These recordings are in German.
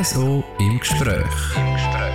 RSO im Gespräch. Im Gespräch.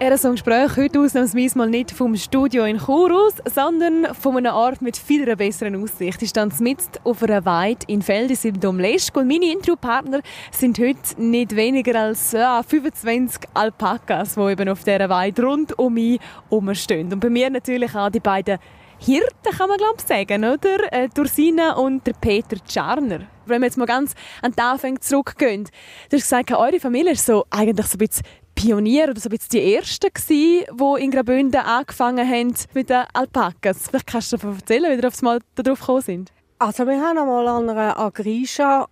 Das RSO im Gespräch heute ausnahmsweise mal nicht vom Studio in Chur aus, sondern von einer Art mit viel besseren Aussicht. Ich stand mit auf einer Weide in Feldis im Domleschk und meine Interviewpartner sind heute nicht weniger als ja, 25 Alpakas, die eben auf dieser Weide rund um mich herumstehen. Und bei mir natürlich auch die beiden Hirten, kann man glaube sagen, oder? Äh, Dursina und der Peter Czarner. Wenn wir jetzt mal ganz an den Anfang zurückgehen. Du hast gesagt, eure Familie ist so eigentlich so ein bisschen Pionier oder so ein bisschen die Ersten die in Graubünden angefangen haben mit den Alpakas. Vielleicht kannst du davon erzählen, wie ihr aufs Mal darauf gekommen sind. Also wir haben einmal an einer Agrisha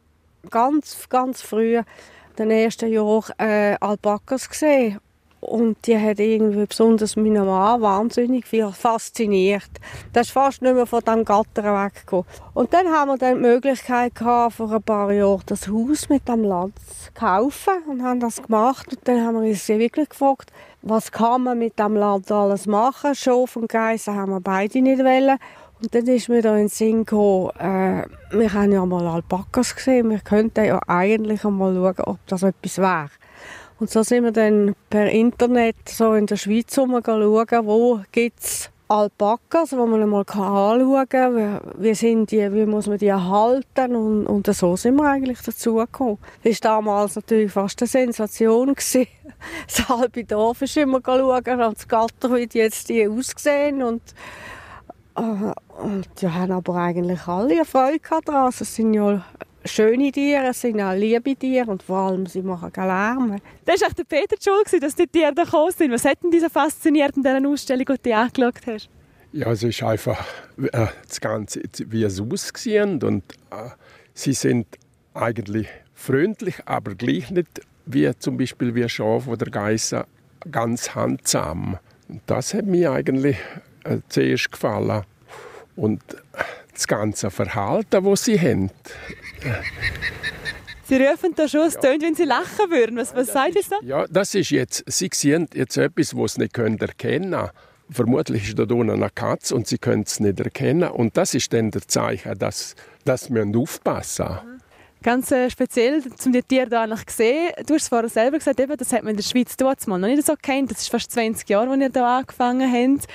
ganz, ganz früh den ersten Jahren äh, Alpakas gesehen und die hat irgendwie besonders meinen Mann wahnsinnig viel fasziniert. Das ist fast nicht mehr von diesem Gatter weggekommen. Und dann haben wir dann die Möglichkeit gehabt, vor ein paar Jahren das Haus mit dem Land zu kaufen und haben das gemacht. Und dann haben wir uns wirklich gefragt, was kann man mit dem Land alles machen? Schof und Geissen haben wir beide nicht wollen. Und dann ist mir da in den Sinn gekommen, äh, wir haben ja mal Alpakas gesehen, wir könnten ja eigentlich mal schauen, ob das etwas wäre. Und so sind wir dann per Internet so in der Schweiz schauen, wo gibt es Alpakas, wo man mal anschauen kann, wie, sind die, wie muss man die erhalten und, und so sind wir eigentlich dazu gekommen. Das war damals natürlich fast eine Sensation. Gewesen. Das halbe Dorf ist immer schauen, ans Gatter, wie die jetzt die aussehen und äh, und die haben aber eigentlich alle Freude daran. Es sind ja schöne Tiere, es sind auch liebe Tiere und vor allem sie machen keinen Lärm. Das war der Peter schuld, dass die Tiere da gekommen sind. Was hat denn diese fasziniert in dieser Ausstellung, die du angeschaut hast? Ja, es ist einfach äh, das Ganze, wie es aussehen und äh, sie sind eigentlich freundlich, aber gleich nicht wie zum Beispiel wie Schaf oder Geissen ganz handsam. Und das hat mir eigentlich äh, zuerst gefallen. Und das ganze Verhalten, das sie haben. Sie rufen da schon, es tönt, wenn Sie lachen würden. Was, was sagt ihr so? Ja, das ist jetzt, Sie sehen jetzt etwas, was Sie nicht können erkennen können. Vermutlich ist da unten eine Katze und Sie können es nicht erkennen. Und das ist dann der Zeichen, dass, dass wir aufpassen müssen. Mhm. Ganz äh, speziell, um die Tiere hier eigentlich gesehen. Du hast es vorher selber gesagt, eben, das hat man in der Schweiz damals noch nicht so kennt. Das ist fast 20 Jahre, als ihr hier angefangen habt.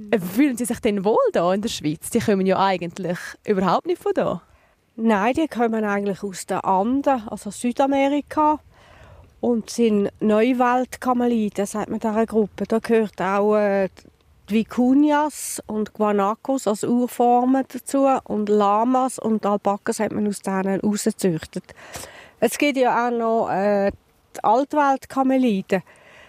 Mhm. Fühlen Sie sich denn wohl hier in der Schweiz? Die kommen ja eigentlich überhaupt nicht von hier. Nein, die kommen eigentlich aus den Anden, also Südamerika. Und sind Neuwaldkameliden, sagt man dieser Gruppe. Da gehört auch äh, die Vicunias und Guanacos als Urformen dazu und Lamas und Alpakas hat man aus denen rausgezüchtet. Es gibt ja auch noch äh, die Altwaldkameliden.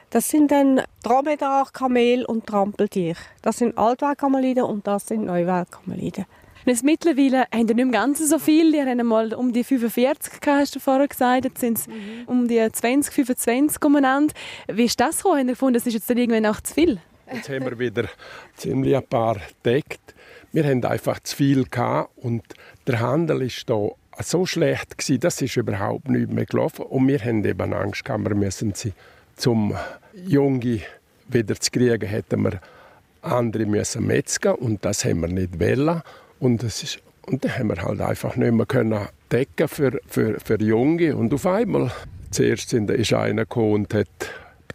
Das sind dann Dromedar, Kamel und Trampeltier. Das sind Altwaldkameliden und das sind Neuwaldkameliden. Jetzt mittlerweile haben die nicht mehr ganz so viel. Die haben mal um die 45 hast du vorher gesagt. Jetzt sind es mhm. um die 20, 25 umeinander. Wie ist das gekommen? Haben gefunden, das ist jetzt dann irgendwann auch zu viel? Jetzt haben wir wieder ziemlich ein paar entdeckt. Wir haben einfach zu viel gehabt und der Handel ist da so schlecht gewesen, das ist überhaupt nicht mehr gelaufen. Und wir haben eben Angst gehabt, wir müssen sie zum Junge wieder zu kriegen, hätten wir andere müssen metzgen und das haben wir nicht wollen. Und, das ist, und dann haben wir halt einfach nicht mehr können decken für, für, für Junge. Und auf einmal, zuerst sind, ist einer gekommen und hat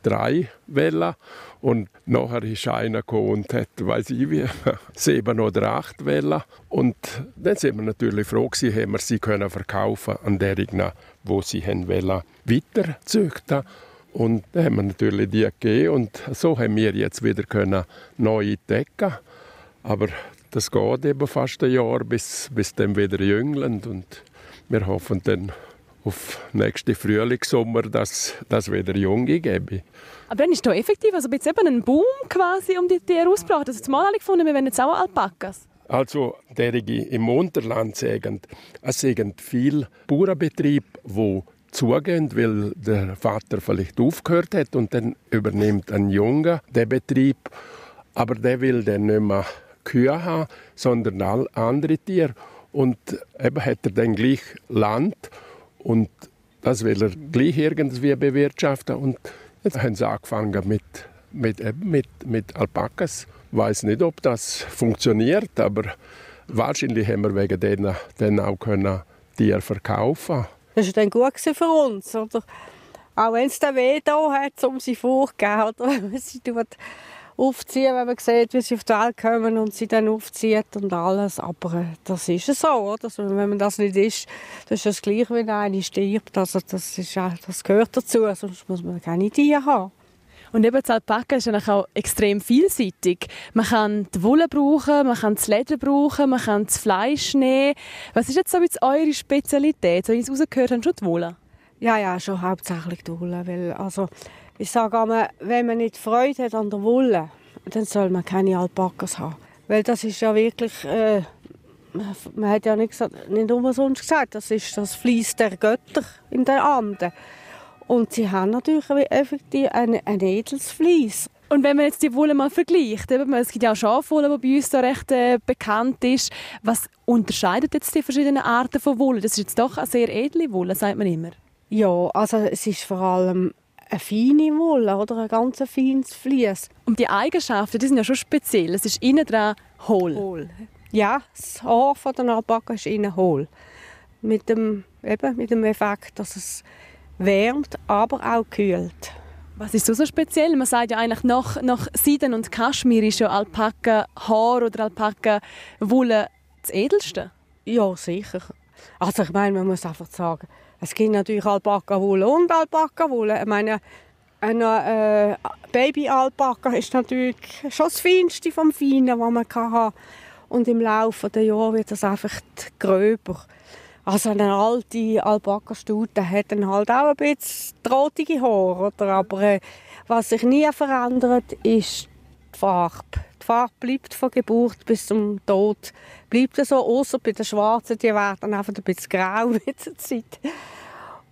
drei Wellen und nachher ist einer gekommen und hat, weiß ich wie, sieben oder acht Wellen. Und dann sind wir natürlich froh gewesen, haben wir sie können verkaufen an derigen, wo sie haben wollen, weiter züchten. Und dann haben wir natürlich die gegeben und so haben wir jetzt wieder können neu decken. Aber das geht eben fast ein Jahr, bis, bis dann wieder jüngeln und wir hoffen dann auf nächsten Frühling, Sommer, dass das wieder Junge gebe. Aber dann ist da effektiv also jetzt eben ein Boom quasi um die Tiere ausgebracht. Also zumal alle gefunden, wir werden jetzt auch Alpakas. Also derige im Unterland sagen, es sind viele Bauernbetriebe, die zugehen, weil der Vater vielleicht aufgehört hat und dann übernimmt ein Junge den Betrieb, aber der will dann nicht mehr Kühe haben, sondern all andere Tiere und eben hat er dann gleich Land und das will er gleich irgendwie bewirtschaften und Jetzt haben sie angefangen mit, mit, mit, mit Alpakas. Ich weiß nicht, ob das funktioniert, aber wahrscheinlich haben wir wegen denen dann auch können Tiere verkaufen. Das war dann gut für uns. Oder? Auch wenn es dann weh hat, um sie vorzugeben. aufziehen, wenn man sieht, wie sie auf die Welt kommen und sie dann aufzieht und alles. Aber äh, das ist so, oder? Also, wenn man das nicht ist, das ist das gleiche, wenn einer stirbt. Also das, ist, das gehört dazu, sonst muss man keine Tiere haben. Und eben das Alpaka ist auch extrem vielseitig. Man kann die Wolle brauchen, man kann das Leder brauchen, man kann das Fleisch nehmen. Was ist jetzt so jetzt eure Spezialität? So, wie ich es rausgehört habe, schon die Wolle? Ja, ja, schon hauptsächlich die Wolle. Weil, also, ich sage immer, wenn man nicht Freude hat an der Wolle, dann soll man keine Alpakas haben. Weil das ist ja wirklich... Äh, man hat ja nicht, nicht umsonst gesagt, das ist das Fließ der Götter in den Anden. Und sie haben natürlich effektiv ein, ein edles Vlies. Und wenn man jetzt die Wolle mal vergleicht, eben, es gibt ja auch Schafwolle, die bei uns da recht äh, bekannt ist. Was unterscheidet jetzt die verschiedenen Arten von Wolle? Das ist jetzt doch eine sehr edle Wolle, sagt man immer. Ja, also es ist vor allem eine feine Wolle oder ein ganz feines Vlies. Und die Eigenschaften, die sind ja schon speziell. Es ist innen dran hohl. hohl. Ja, das Haar von der Alpaka ist innen hohl. Mit dem, eben, mit dem Effekt, dass es wärmt, aber auch kühlt. Was ist so, so speziell? Man sagt ja eigentlich, nach, nach Seiden und Kaschmir ist ja Alpaka-Haar oder Alpaka-Wolle das Edelste. Ja, sicher. Also ich meine, man muss einfach sagen, es gibt natürlich Alpaka-Wolle und Alpaka-Wolle. Ich meine, eine äh, Baby-Alpaka ist natürlich schon das Feinste vom Feinen, was man haben kann. Und im Laufe der Jahre wird das einfach gröber. Also eine alte Alpaka-Stute hat dann halt auch ein bisschen drotige Haare, oder? aber äh, was sich nie verändert, ist die Farbe. Die Farbe bleibt von Geburt bis zum Tod bleibt so, außer bei den Schwarzen, die werden einfach ein bisschen grau mit der Zeit.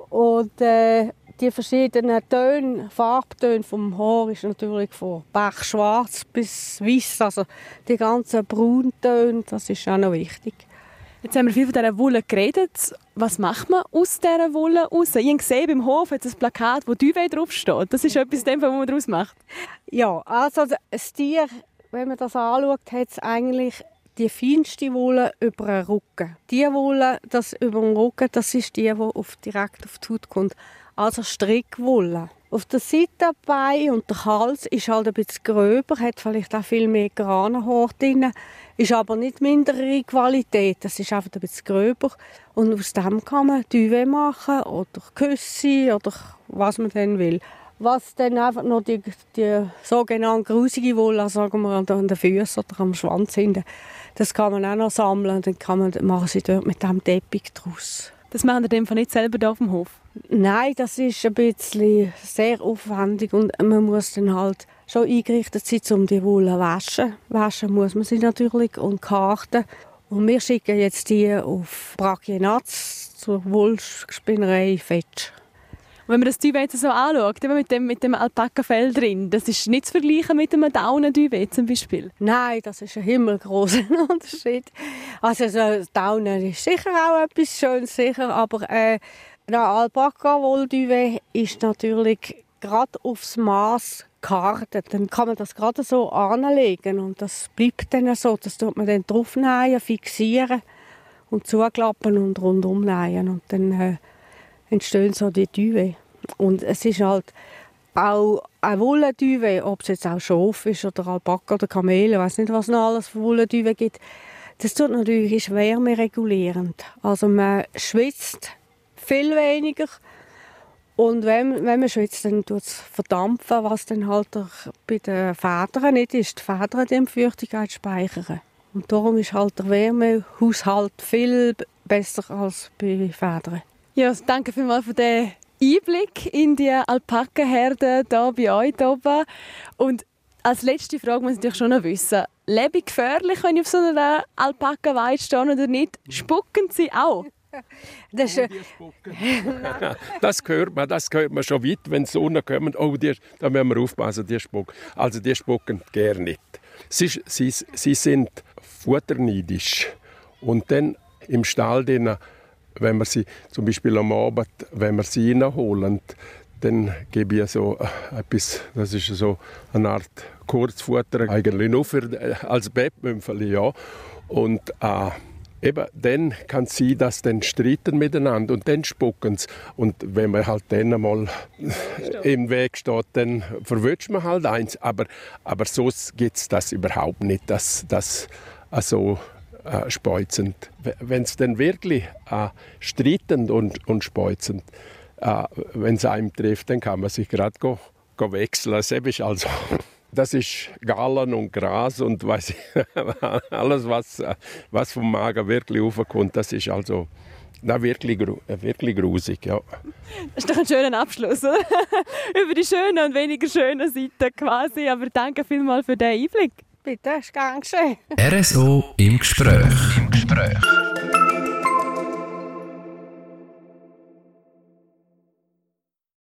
Und äh, die verschiedenen Töne, Farbtöne vom Haar ist natürlich von Pechschwarz bis weiß, also die ganzen Brauntöne, das ist auch noch wichtig. Jetzt haben wir viel von dieser Wolle geredet. Was macht man aus dieser Wolle raus? Ich habe gesehen, beim Hof hat es ein Plakat, wo «Duvet» draufsteht. Das ist etwas, dem, was man daraus macht. Ja, also das Tier, wenn man das anschaut, hat es eigentlich die feinste Wolle über den Rücken. Die Wolle, das über den Rücken, das ist die, die auf, direkt auf die Haut kommt. Also Strickwolle. Auf der Seite, Bein und der Hals ist halt ein bisschen gröber, hat vielleicht auch viel mehr Granenhaar drin, ist aber nicht mindere Qualität, das ist einfach ein bisschen gröber. Und aus dem kann man Duvet machen oder Küsse oder was man dann will. Was dann einfach noch die, die sogenannte grusige Wolle, sagen wir, an den Füßen oder am Schwanz hinten, das kann man auch noch sammeln. Dann kann man, machen sie dort mit dem Teppich draus. Das machen Sie nicht selber hier auf dem Hof? Nein, das ist ein bisschen sehr aufwendig und man muss dann halt schon eingerichtet sein, um die Wolle zu waschen. Waschen muss man sie natürlich und karten. Und wir schicken jetzt die auf Brachienatz zur Wollspinnerei Fetsch. Wenn man das Duvet so anschaut, mit dem, mit dem Alpaka-Fell drin, das ist nicht zu vergleichen mit einem Daunen-Duvet zum Beispiel? Nein, das ist ein himmelgroßer Unterschied. Also so, Daunen ist sicher auch etwas Schönes, sicher, aber äh, ein Alpaka-Wollduvet ist natürlich gerade aufs Maß gekartet. Dann kann man das gerade so anlegen und das bleibt dann so. Das tut man dann draufnähen, fixieren und zuklappen und rundum nähen und dann äh, entstehen so die Duvet. Und es ist halt auch ein Wollendüwe, ob es jetzt auch Schof ist oder Alpaka oder Kamele, ich weiß nicht, was noch alles für Wollendüwe gibt. Das tut natürlich wärmeregulierend. Also man schwitzt viel weniger und wenn, wenn man schwitzt, dann tut es verdampfen, was dann halt bei den Federn nicht ist. Die Federn die Feuchtigkeit speichern. Und darum ist halt der Wärmehaushalt viel besser als bei Federn. Ja, danke vielmals für den Einblick in die Alpakenherde hier bei euch oben. Und als letzte Frage muss ich natürlich schon noch wissen, lebe ich gefährlich, wenn ich auf so einer Alpakenweide stehe oder nicht? Spucken sie auch? Das, oh, das, hört man, das hört man schon weit, wenn Sonne kommt. Oh, die, da müssen wir aufpassen, die spucken. Also die spucken gerne nicht. Sie, sie, sie sind futterneidisch. Und dann im Stall, drin, wenn wir sie zum Beispiel am Abend, wenn wir sie reinholen, dann gebe ich so äh, etwas, das ist so eine Art Kurzfutter, eigentlich nur für, äh, als Bettmümpfeli, ja. Und äh, eben, dann kann es sein, dass dann streiten miteinander und dann spucken sie. Und wenn man halt dann einmal im Weg steht, dann verwünscht man halt eins. Aber, aber so gibt es das überhaupt nicht, dass das also äh, speuzend. Wenn es dann wirklich äh, streitend und, und speuzend, äh, wenn es einem trifft, dann kann man sich gerade wechseln. Also das ist Gallen und Gras und weiß alles, was, was vom Magen wirklich raufkommt, das ist also na, wirklich, wirklich grusig, ja. Das ist doch ein schöner Abschluss, oder? Über die schönen und weniger schönen Seiten quasi. Aber danke vielmals für den Einblick. Bitte, ist gern geschehen. RSO im Gespräch. Im Gespräch.